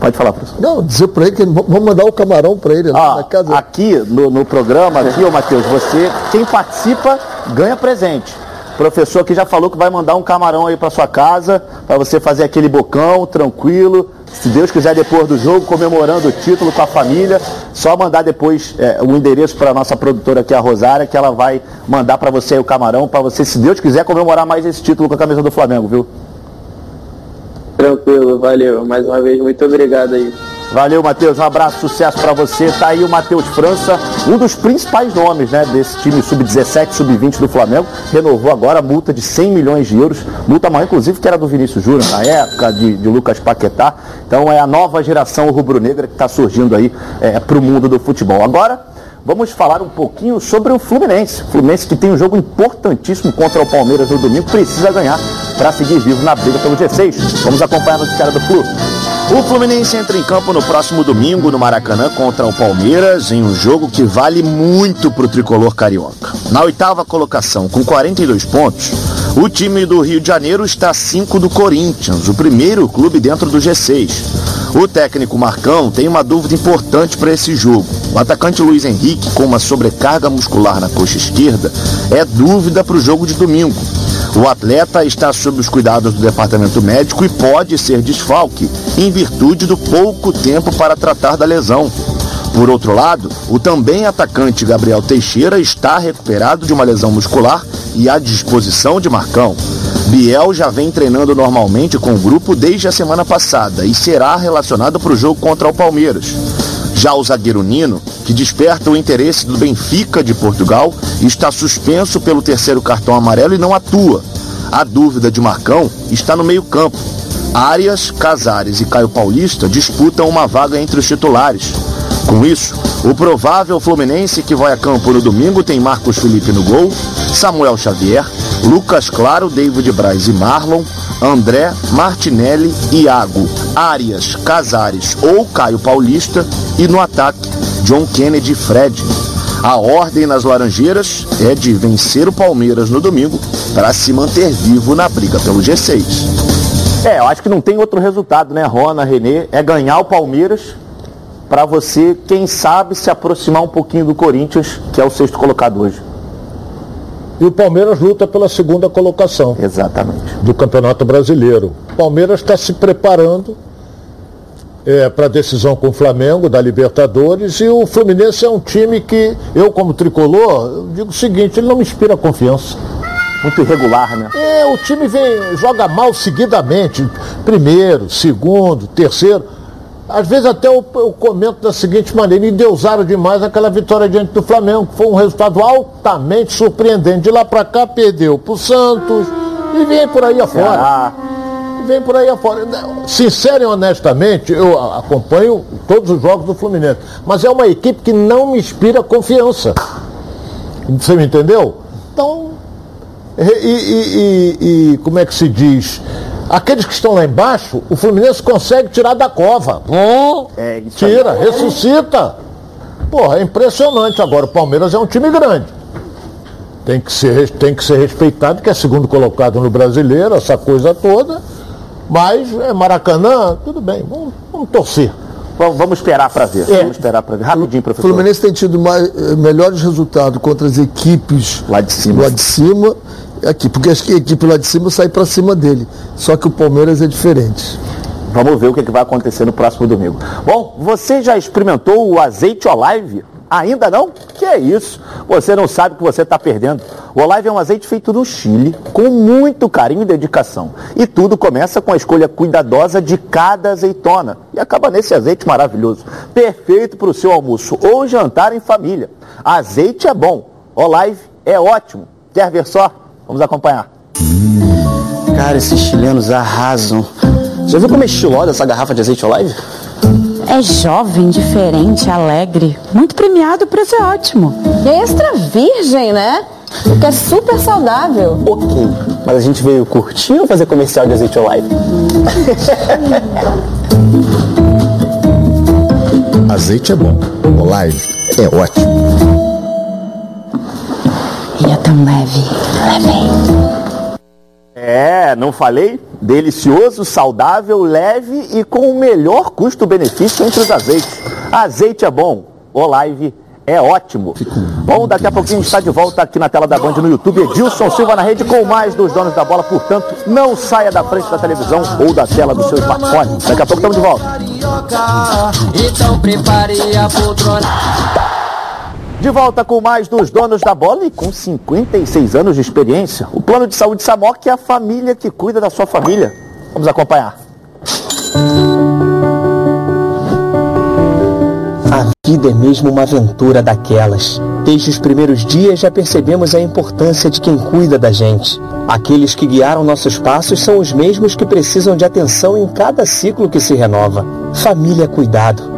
Pode falar, professor. Não, dizer para ele que vamos mandar o camarão para ele lá Ah, na casa. aqui no, no programa, aqui, ô Matheus, você, quem participa, ganha presente. Professor aqui já falou que vai mandar um camarão aí para sua casa, para você fazer aquele bocão, tranquilo. Se Deus quiser, depois do jogo, comemorando o título com a família, só mandar depois é, o endereço para nossa produtora aqui, a Rosária, que ela vai mandar para você o camarão, para você, se Deus quiser, comemorar mais esse título com a camisa do Flamengo, viu? Tranquilo, valeu. Mais uma vez, muito obrigado aí. Valeu, Matheus. Um abraço, sucesso para você. Tá aí o Matheus França, um dos principais nomes né, desse time sub-17, sub-20 do Flamengo. Renovou agora a multa de 100 milhões de euros. Multa maior, inclusive, que era do Vinícius Júnior na época, de, de Lucas Paquetá. Então é a nova geração rubro-negra que está surgindo aí é, para o mundo do futebol. Agora. Vamos falar um pouquinho sobre o Fluminense. Fluminense que tem um jogo importantíssimo contra o Palmeiras no domingo, precisa ganhar para seguir vivo na briga pelo G6. Vamos acompanhar a noticiária do Flu. O Fluminense entra em campo no próximo domingo no Maracanã contra o Palmeiras em um jogo que vale muito para o tricolor carioca. Na oitava colocação, com 42 pontos, o time do Rio de Janeiro está a 5 do Corinthians, o primeiro clube dentro do G6. O técnico Marcão tem uma dúvida importante para esse jogo. O atacante Luiz Henrique, com uma sobrecarga muscular na coxa esquerda, é dúvida para o jogo de domingo. O atleta está sob os cuidados do departamento médico e pode ser desfalque, em virtude do pouco tempo para tratar da lesão. Por outro lado, o também atacante Gabriel Teixeira está recuperado de uma lesão muscular e à disposição de Marcão. Biel já vem treinando normalmente com o grupo desde a semana passada e será relacionado para o jogo contra o Palmeiras. Já o zagueiro Nino, que desperta o interesse do Benfica de Portugal, está suspenso pelo terceiro cartão amarelo e não atua. A dúvida de Marcão está no meio-campo. Arias, Casares e Caio Paulista disputam uma vaga entre os titulares. Com isso, o provável Fluminense que vai a campo no domingo tem Marcos Felipe no gol, Samuel Xavier, Lucas Claro, David Braz e Marlon, André, Martinelli, Iago, Arias, Casares ou Caio Paulista e no ataque, John Kennedy Fred. A ordem nas Laranjeiras é de vencer o Palmeiras no domingo para se manter vivo na briga pelo G6. É, eu acho que não tem outro resultado, né, Rona, Renê? É ganhar o Palmeiras para você, quem sabe, se aproximar um pouquinho do Corinthians, que é o sexto colocado hoje. E o Palmeiras luta pela segunda colocação Exatamente. do Campeonato Brasileiro. O Palmeiras está se preparando é, para a decisão com o Flamengo da Libertadores e o Fluminense é um time que, eu como tricolor, digo o seguinte, ele não me inspira confiança. Muito irregular, né? É, o time vem, joga mal seguidamente, primeiro, segundo, terceiro. Às vezes até eu, eu comento da seguinte maneira, endeusaram demais aquela vitória diante do Flamengo, que foi um resultado altamente surpreendente. De lá para cá perdeu pro Santos e vem por aí afora. Ah, E vem por aí afora. Sincero e honestamente, eu acompanho todos os jogos do Fluminense. Mas é uma equipe que não me inspira confiança. Você me entendeu? Então, e- e- e- e como é que se diz? Aqueles que estão lá embaixo, o Fluminense consegue tirar da cova. É, isso Tira, ressuscita. Porra, é impressionante. Agora, o Palmeiras é um time grande. Tem que ser, tem que ser respeitado, que é segundo colocado no brasileiro, essa coisa toda. Mas é Maracanã, tudo bem, vamos, vamos torcer. Vamos, vamos esperar para ver. É. Vamos esperar para ver. Rapidinho, O professor. Fluminense tem tido mais, eh, melhores resultados contra as equipes Lá de cima. lá de cima, aqui, porque a equipe lá de cima sai para cima dele. Só que o Palmeiras é diferente. Vamos ver o que, que vai acontecer no próximo domingo. Bom, você já experimentou o azeite Olive? Ainda não? Que é isso? Você não sabe o que você está perdendo. O Olive é um azeite feito no Chile, com muito carinho e dedicação. E tudo começa com a escolha cuidadosa de cada azeitona. E acaba nesse azeite maravilhoso. Perfeito para o seu almoço ou jantar em família. Azeite é bom. Olive é ótimo. Quer ver só? Vamos acompanhar. Cara, esses chilenos arrasam. Já viu como é estilosa essa garrafa de azeite olive? É jovem, diferente, alegre. Muito premiado, o preço é ótimo. E é extra virgem, né? Porque é super saudável. Ok, mas a gente veio curtir ou fazer comercial de azeite olive? Azeite é bom, o live é ótimo. E é tão leve, leve. É, não falei? Delicioso, saudável, leve e com o melhor custo-benefício entre os azeites. Azeite é bom, Olive é ótimo. Bom, daqui a pouquinho a gente está de volta aqui na tela da Band no YouTube. Edilson Silva na rede com mais dos donos da bola. Portanto, não saia da frente da televisão ou da tela do seu smartphone. Daqui a pouco estamos de volta. Então prepare a poltrona. De volta com mais dos donos da bola e com 56 anos de experiência. O plano de saúde Samok é a família que cuida da sua família. Vamos acompanhar. A vida é mesmo uma aventura daquelas. Desde os primeiros dias já percebemos a importância de quem cuida da gente. Aqueles que guiaram nossos passos são os mesmos que precisam de atenção em cada ciclo que se renova. Família cuidado.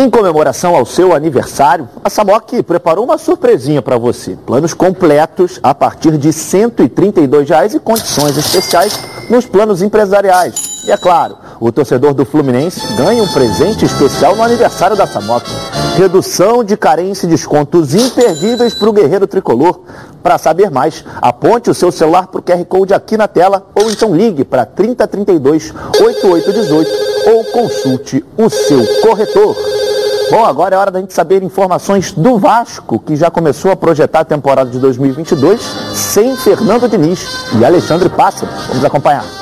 Em comemoração ao seu aniversário, a Samok preparou uma surpresinha para você. Planos completos a partir de 132 reais e condições especiais nos planos empresariais. E é claro, o torcedor do Fluminense ganha um presente especial no aniversário da Samok. Redução de carência e descontos imperdíveis para o guerreiro tricolor. Para saber mais, aponte o seu celular para o QR Code aqui na tela ou então ligue para 3032 8818 ou consulte o seu corretor. Bom, agora é hora da gente saber informações do Vasco, que já começou a projetar a temporada de 2022 sem Fernando Diniz e Alexandre Pássaro. Vamos acompanhar.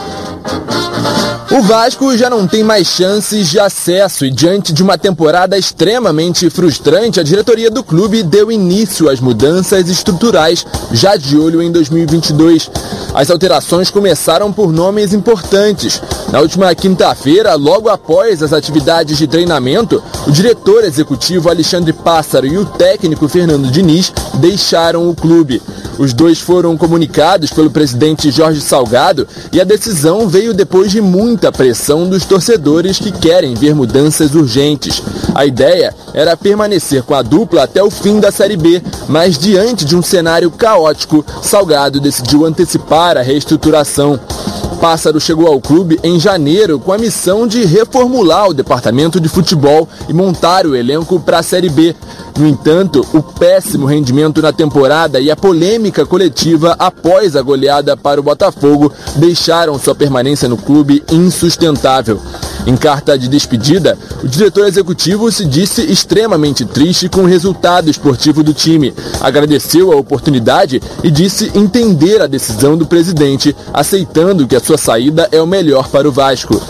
O Vasco já não tem mais chances de acesso e diante de uma temporada extremamente frustrante, a diretoria do clube deu início às mudanças estruturais já de olho em 2022. As alterações começaram por nomes importantes. Na última quinta-feira, logo após as atividades de treinamento, o diretor executivo Alexandre Pássaro e o técnico Fernando Diniz deixaram o clube. Os dois foram comunicados pelo presidente Jorge Salgado e a decisão veio depois de muita pressão dos torcedores que querem ver mudanças urgentes. A ideia era permanecer com a dupla até o fim da Série B, mas diante de um cenário caótico, Salgado decidiu antecipar a reestruturação. Pássaro chegou ao clube em janeiro com a missão de reformular o departamento de futebol e montar o elenco para a Série B. No entanto, o péssimo rendimento na temporada e a polêmica coletiva após a goleada para o Botafogo deixaram sua permanência no clube insustentável. Em carta de despedida, o diretor executivo se disse extremamente triste com o resultado esportivo do time. Agradeceu a oportunidade e disse entender a decisão do presidente, aceitando que a sua saída é o melhor para o Vasco.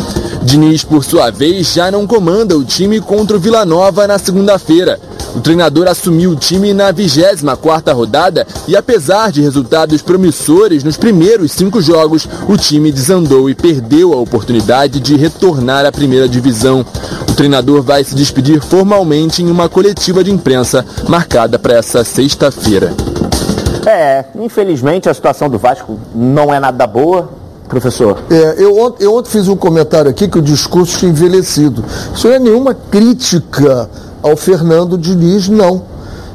Diniz, por sua vez, já não comanda o time contra o Vila Nova na segunda-feira. O treinador assumiu o time na 24ª rodada e apesar de resultados promissores nos primeiros cinco jogos, o time desandou e perdeu a oportunidade de retornar à primeira divisão. O treinador vai se despedir formalmente em uma coletiva de imprensa marcada para essa sexta-feira. É, infelizmente a situação do Vasco não é nada boa. Professor. É, eu, eu ontem fiz um comentário aqui que o discurso tinha envelhecido. Isso não é nenhuma crítica ao Fernando Diniz, não.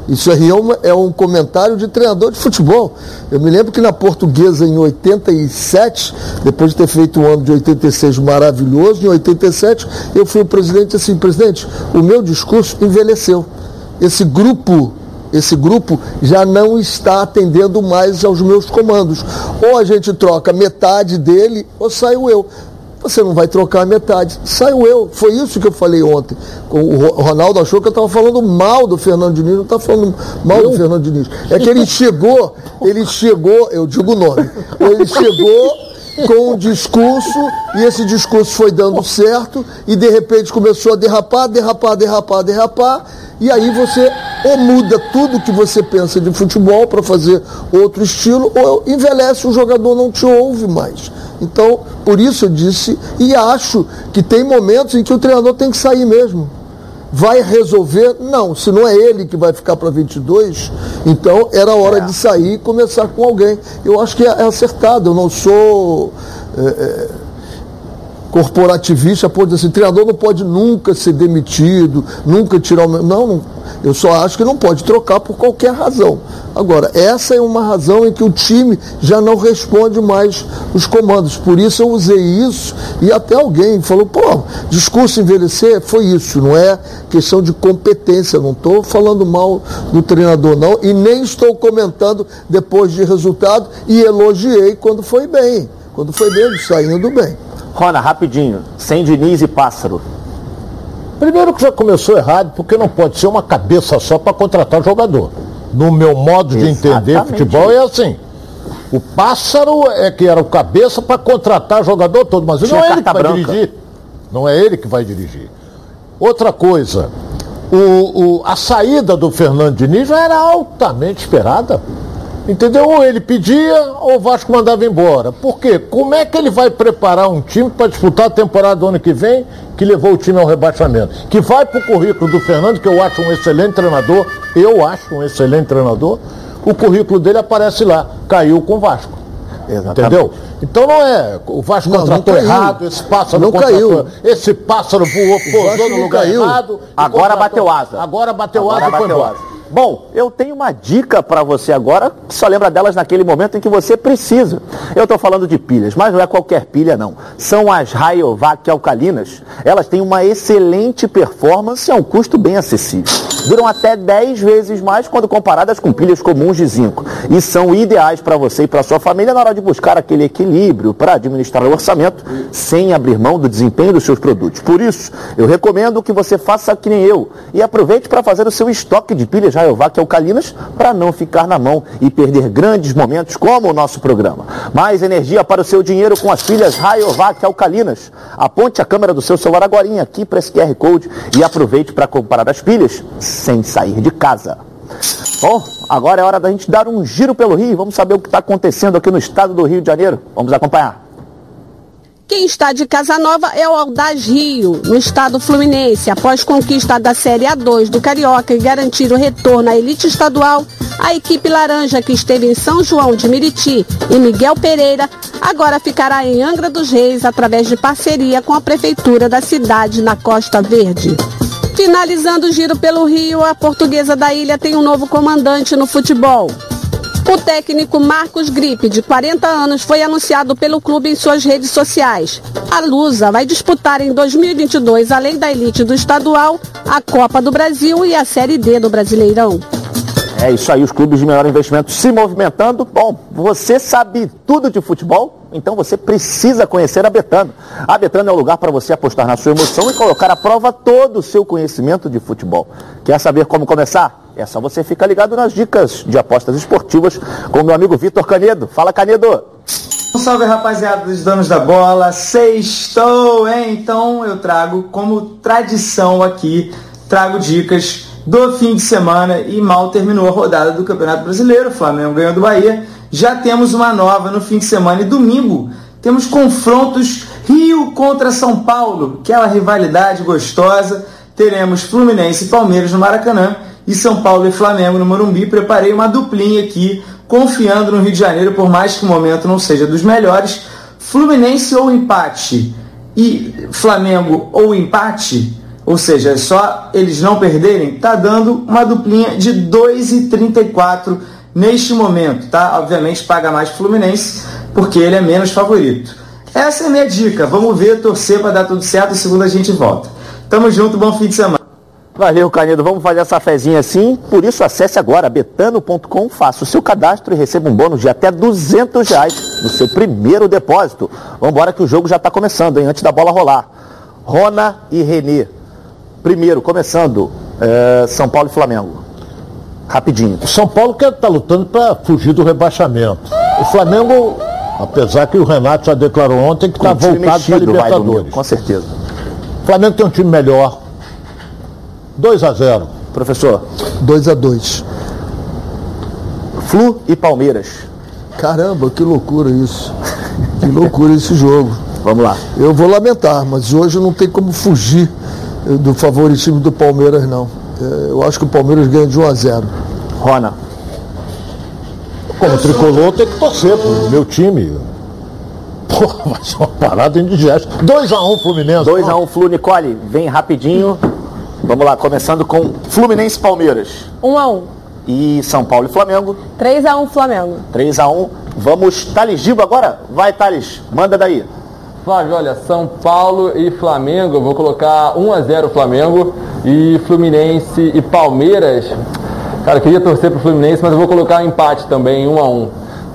Isso aí é, uma, é, um comentário de treinador de futebol. Eu me lembro que na portuguesa, em 87, depois de ter feito um ano de 86 maravilhoso, em 87, eu fui o presidente assim, presidente, o meu discurso envelheceu. Esse grupo esse grupo já não está atendendo mais aos meus comandos. Ou a gente troca metade dele, ou saio eu. Você não vai trocar a metade, saio eu. Foi isso que eu falei ontem. O Ronaldo achou que eu estava falando mal do Fernando Diniz, não está falando mal eu? do Fernando Diniz. É que ele chegou, ele chegou, eu digo o nome, ele chegou com um discurso e esse discurso foi dando certo e de repente começou a derrapar, derrapar, derrapar, derrapar e aí você ou muda tudo que você pensa de futebol para fazer outro estilo ou envelhece o jogador não te ouve mais. Então, por isso eu disse e acho que tem momentos em que o treinador tem que sair mesmo vai resolver? Não, se não é ele que vai ficar para 22, então era hora é. de sair e começar com alguém. Eu acho que é, é acertado, eu não sou é, é, corporativista, pode dizer assim, treinador não pode nunca ser demitido, nunca tirar o. Não, não eu só acho que não pode trocar por qualquer razão. Agora, essa é uma razão em que o time já não responde mais os comandos. Por isso eu usei isso e até alguém falou, pô, discurso envelhecer foi isso, não é questão de competência. Não estou falando mal do treinador, não, e nem estou comentando depois de resultado e elogiei quando foi bem. Quando foi bem, saindo bem. Rona, rapidinho, sem Diniz e Pássaro. Primeiro que já começou errado, porque não pode ser uma cabeça só para contratar jogador. No meu modo de entender futebol é assim. O pássaro é que era o cabeça para contratar jogador todo, mas não é ele que vai branca. dirigir. Não é ele que vai dirigir. Outra coisa, o, o, a saída do Fernando Diniz já era altamente esperada. Entendeu? Ou ele pedia ou o Vasco mandava embora. Por quê? Como é que ele vai preparar um time para disputar a temporada do ano que vem, que levou o time ao rebaixamento? Que vai para o currículo do Fernando, que eu acho um excelente treinador, eu acho um excelente treinador, o currículo dele aparece lá, caiu com o Vasco. Exatamente. Entendeu? Então não é. O Vasco não, contratou não errado, esse pássaro não caiu. Esse pássaro voou, pousou no lugar caiu. errado. Agora bateu asa. Agora bateu Agora asa bateu e foi embora. Asa. Bom, eu tenho uma dica para você agora, que só lembra delas naquele momento em que você precisa. Eu estou falando de pilhas, mas não é qualquer pilha não. São as Rayovac alcalinas. Elas têm uma excelente performance a um custo bem acessível. Duram até 10 vezes mais quando comparadas com pilhas comuns de zinco. E são ideais para você e para sua família na hora de buscar aquele equilíbrio para administrar o orçamento sem abrir mão do desempenho dos seus produtos. Por isso, eu recomendo que você faça que nem eu e aproveite para fazer o seu estoque de pilhas Rayovac alcalinas para não ficar na mão e perder grandes momentos como o nosso programa. Mais energia para o seu dinheiro com as pilhas Rayovac alcalinas. Aponte a câmera do seu celular agora aqui para esse QR Code e aproveite para comparar as pilhas sem sair de casa. Bom, agora é hora da gente dar um giro pelo Rio. Vamos saber o que está acontecendo aqui no estado do Rio de Janeiro. Vamos acompanhar. Quem está de casa nova é o Aldaz Rio, no estado fluminense. Após conquista da Série A2 do Carioca e garantir o retorno à elite estadual, a equipe laranja que esteve em São João de Miriti e Miguel Pereira agora ficará em Angra dos Reis através de parceria com a prefeitura da cidade na Costa Verde. Finalizando o giro pelo Rio, a portuguesa da ilha tem um novo comandante no futebol. O técnico Marcos Gripe, de 40 anos, foi anunciado pelo clube em suas redes sociais. A Lusa vai disputar em 2022, além da elite do estadual, a Copa do Brasil e a Série D do Brasileirão. É isso aí, os clubes de menor investimento se movimentando. Bom, você sabe tudo de futebol? Então você precisa conhecer a Betano. A Betano é o lugar para você apostar na sua emoção e colocar à prova todo o seu conhecimento de futebol. Quer saber como começar? É só você ficar ligado nas dicas de apostas esportivas com meu amigo Vitor Canedo. Fala, Canedo! Um salve, rapaziada dos donos da bola. Sextou, hein? Então eu trago, como tradição aqui, trago dicas do fim de semana e mal terminou a rodada do Campeonato Brasileiro. O Flamengo ganhou do Bahia. Já temos uma nova no fim de semana e domingo temos confrontos Rio contra São Paulo, aquela rivalidade gostosa. Teremos Fluminense e Palmeiras no Maracanã e São Paulo e Flamengo no Morumbi. Preparei uma duplinha aqui, confiando no Rio de Janeiro, por mais que o momento não seja dos melhores. Fluminense ou empate e Flamengo ou empate, ou seja, é só eles não perderem, tá dando uma duplinha de 2,34 neste momento, tá? Obviamente paga mais Fluminense, porque ele é menos favorito. Essa é a minha dica. Vamos ver, torcer para dar tudo certo e segunda a gente volta. Tamo junto, bom fim de semana. Valeu, Canedo. Vamos fazer essa fezinha assim. Por isso, acesse agora betano.com, faça o seu cadastro e receba um bônus de até 200 reais no seu primeiro depósito. Vamos embora que o jogo já está começando, hein? Antes da bola rolar. Rona e Renê. Primeiro, começando, é, São Paulo e Flamengo. Rapidinho. O São Paulo quer estar lutando para fugir do rebaixamento. O Flamengo, apesar que o Renato já declarou ontem que está voltado para vai, Libertadores. domingo, com certeza. O Flamengo tem um time melhor. 2 a 0 Professor. 2 a 2 Flu e Palmeiras. Caramba, que loucura isso. Que loucura esse jogo. Vamos lá. Eu vou lamentar, mas hoje não tem como fugir do favoritismo do Palmeiras, não. Eh, Eu acho que o Palmeiras ganha de 1 a 0 Rona. Como tricolor, tem que torcer pro meu time. Porra, vai ser uma parada indigesta. 2x1 Fluminense. 2x1 Flu, Nicole. Vem rapidinho. Vamos lá, começando com Fluminense e Palmeiras. 1 a 1 E São Paulo e Flamengo. 3 a 1 Flamengo. 3x1. Vamos, Thales Gibo agora? Vai, Thales. Manda daí. Flávio, olha, São Paulo e Flamengo, vou colocar 1 a 0 Flamengo e Fluminense e Palmeiras. Cara, eu queria torcer pro Fluminense, mas eu vou colocar um empate também, 1 a 1.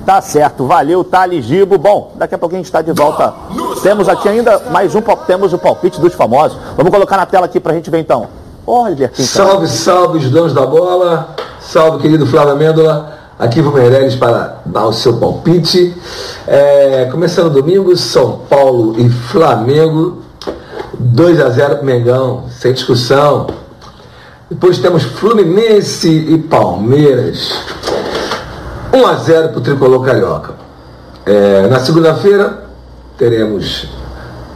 Tá certo, valeu, Thales Gibo. Bom, daqui a pouquinho a gente está de volta. Temos aqui ainda mais um, temos o palpite dos famosos. Vamos colocar na tela aqui pra gente ver então. Olha, quem tá. Salve, salve os donos da bola. Salve, querido Flávio Amêndola. Aqui o Meirelles para dar o seu palpite. É, começando domingo, São Paulo e Flamengo. 2 a 0 pro Mengão, sem discussão. Depois temos Fluminense e Palmeiras. 1 a 0 para o Tricolor Carioca. É, na segunda-feira teremos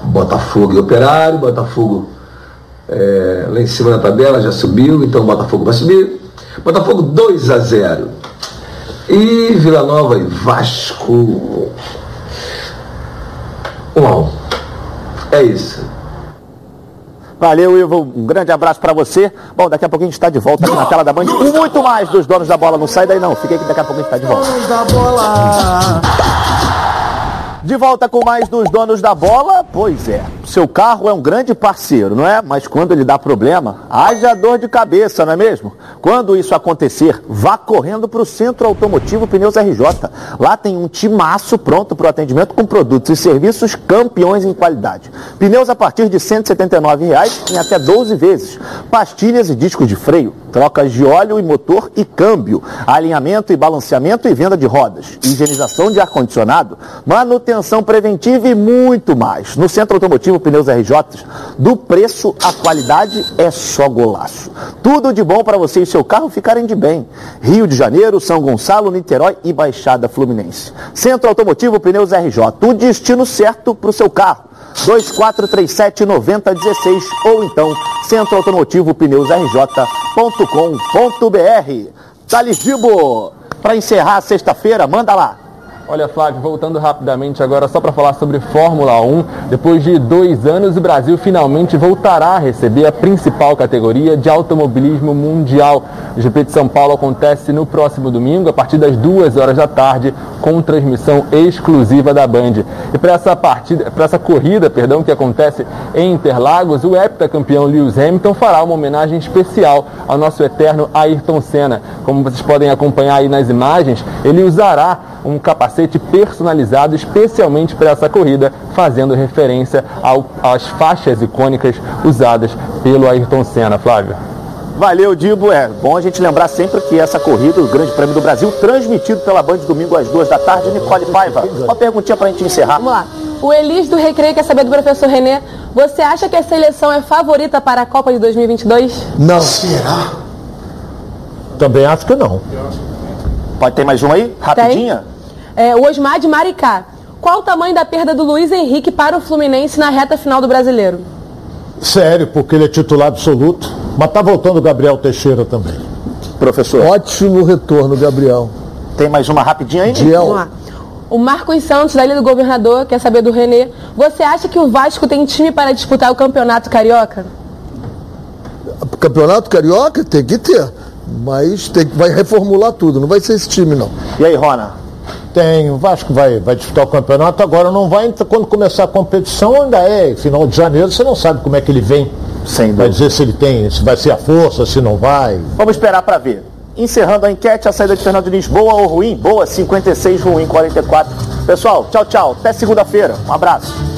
Botafogo e Operário. Botafogo é, lá em cima na tabela já subiu, então o Botafogo vai subir. Botafogo 2 a 0. E Vila Nova e Vasco 1 a 1. É isso. Valeu, Ivo. Um grande abraço pra você. Bom, daqui a pouquinho a gente está de volta aqui na tela da Band com muito mais dos donos da bola. Não sai daí não. Fica aí que daqui a pouquinho a gente está de volta. da bola. De volta com mais dos donos da bola? Pois é. Seu carro é um grande parceiro, não é? Mas quando ele dá problema, haja dor de cabeça, não é mesmo? Quando isso acontecer, vá correndo para o Centro Automotivo Pneus RJ. Lá tem um timaço pronto para o atendimento com produtos e serviços campeões em qualidade. Pneus a partir de 179 reais em até 12 vezes. Pastilhas e discos de freio, trocas de óleo e motor e câmbio, alinhamento e balanceamento e venda de rodas, higienização de ar-condicionado, manutenção preventiva e muito mais. No Centro Automotivo Pneus RJ, do preço à qualidade é só golaço. Tudo de bom para você e seu carro ficarem de bem. Rio de Janeiro, São Gonçalo, Niterói e Baixada Fluminense. Centro Automotivo Pneus RJ, o destino certo para o seu carro. 2437 9016 ou então Centro Automotivo Pneus RJ.com.br. Thales Gibo, para encerrar a sexta-feira, manda lá. Olha, Flávio, voltando rapidamente agora só para falar sobre Fórmula 1. Depois de dois anos, o Brasil finalmente voltará a receber a principal categoria de automobilismo mundial. O GP de São Paulo acontece no próximo domingo, a partir das duas horas da tarde, com transmissão exclusiva da Band. E para essa partida, para essa corrida, perdão, que acontece em Interlagos, o heptacampeão Lewis Hamilton fará uma homenagem especial ao nosso eterno Ayrton Senna. Como vocês podem acompanhar aí nas imagens, ele usará um capacete personalizado especialmente para essa corrida, fazendo referência ao, às faixas icônicas usadas pelo Ayrton Senna, Flávio. Valeu, Dibo. É bom a gente lembrar sempre que essa corrida, o Grande Prêmio do Brasil, transmitido pela Band domingo às duas da tarde. Nicole Paiva, uma perguntinha pra gente encerrar. Vamos lá. O Elis do Recreio quer saber do professor Renê. Você acha que a seleção é favorita para a Copa de 2022? Não. Será? também acho que não. Pode ter mais um aí? Rapidinha? É, o Osmar de Maricá. Qual o tamanho da perda do Luiz Henrique para o Fluminense na reta final do Brasileiro? Sério, porque ele é titular absoluto. Mas tá voltando o Gabriel Teixeira também. Professor. Ótimo retorno, Gabriel. Tem mais uma rapidinha aí? Vamos lá. O Marcos Santos, da Ilha do Governador, quer saber do Renê. Você acha que o Vasco tem time para disputar o Campeonato Carioca? Campeonato Carioca tem que ter. Mas tem, vai reformular tudo, não vai ser esse time não. E aí, Rona? Tem, o Vasco vai, vai disputar o campeonato, agora não vai, então, quando começar a competição ainda é final de janeiro, você não sabe como é que ele vem. Sem vai dizer se ele tem, se vai ser a força, se não vai. Vamos esperar para ver. Encerrando a enquete, a saída de Fernando Diniz, boa ou ruim? Boa, 56, ruim, 44. Pessoal, tchau, tchau. Até segunda-feira. Um abraço.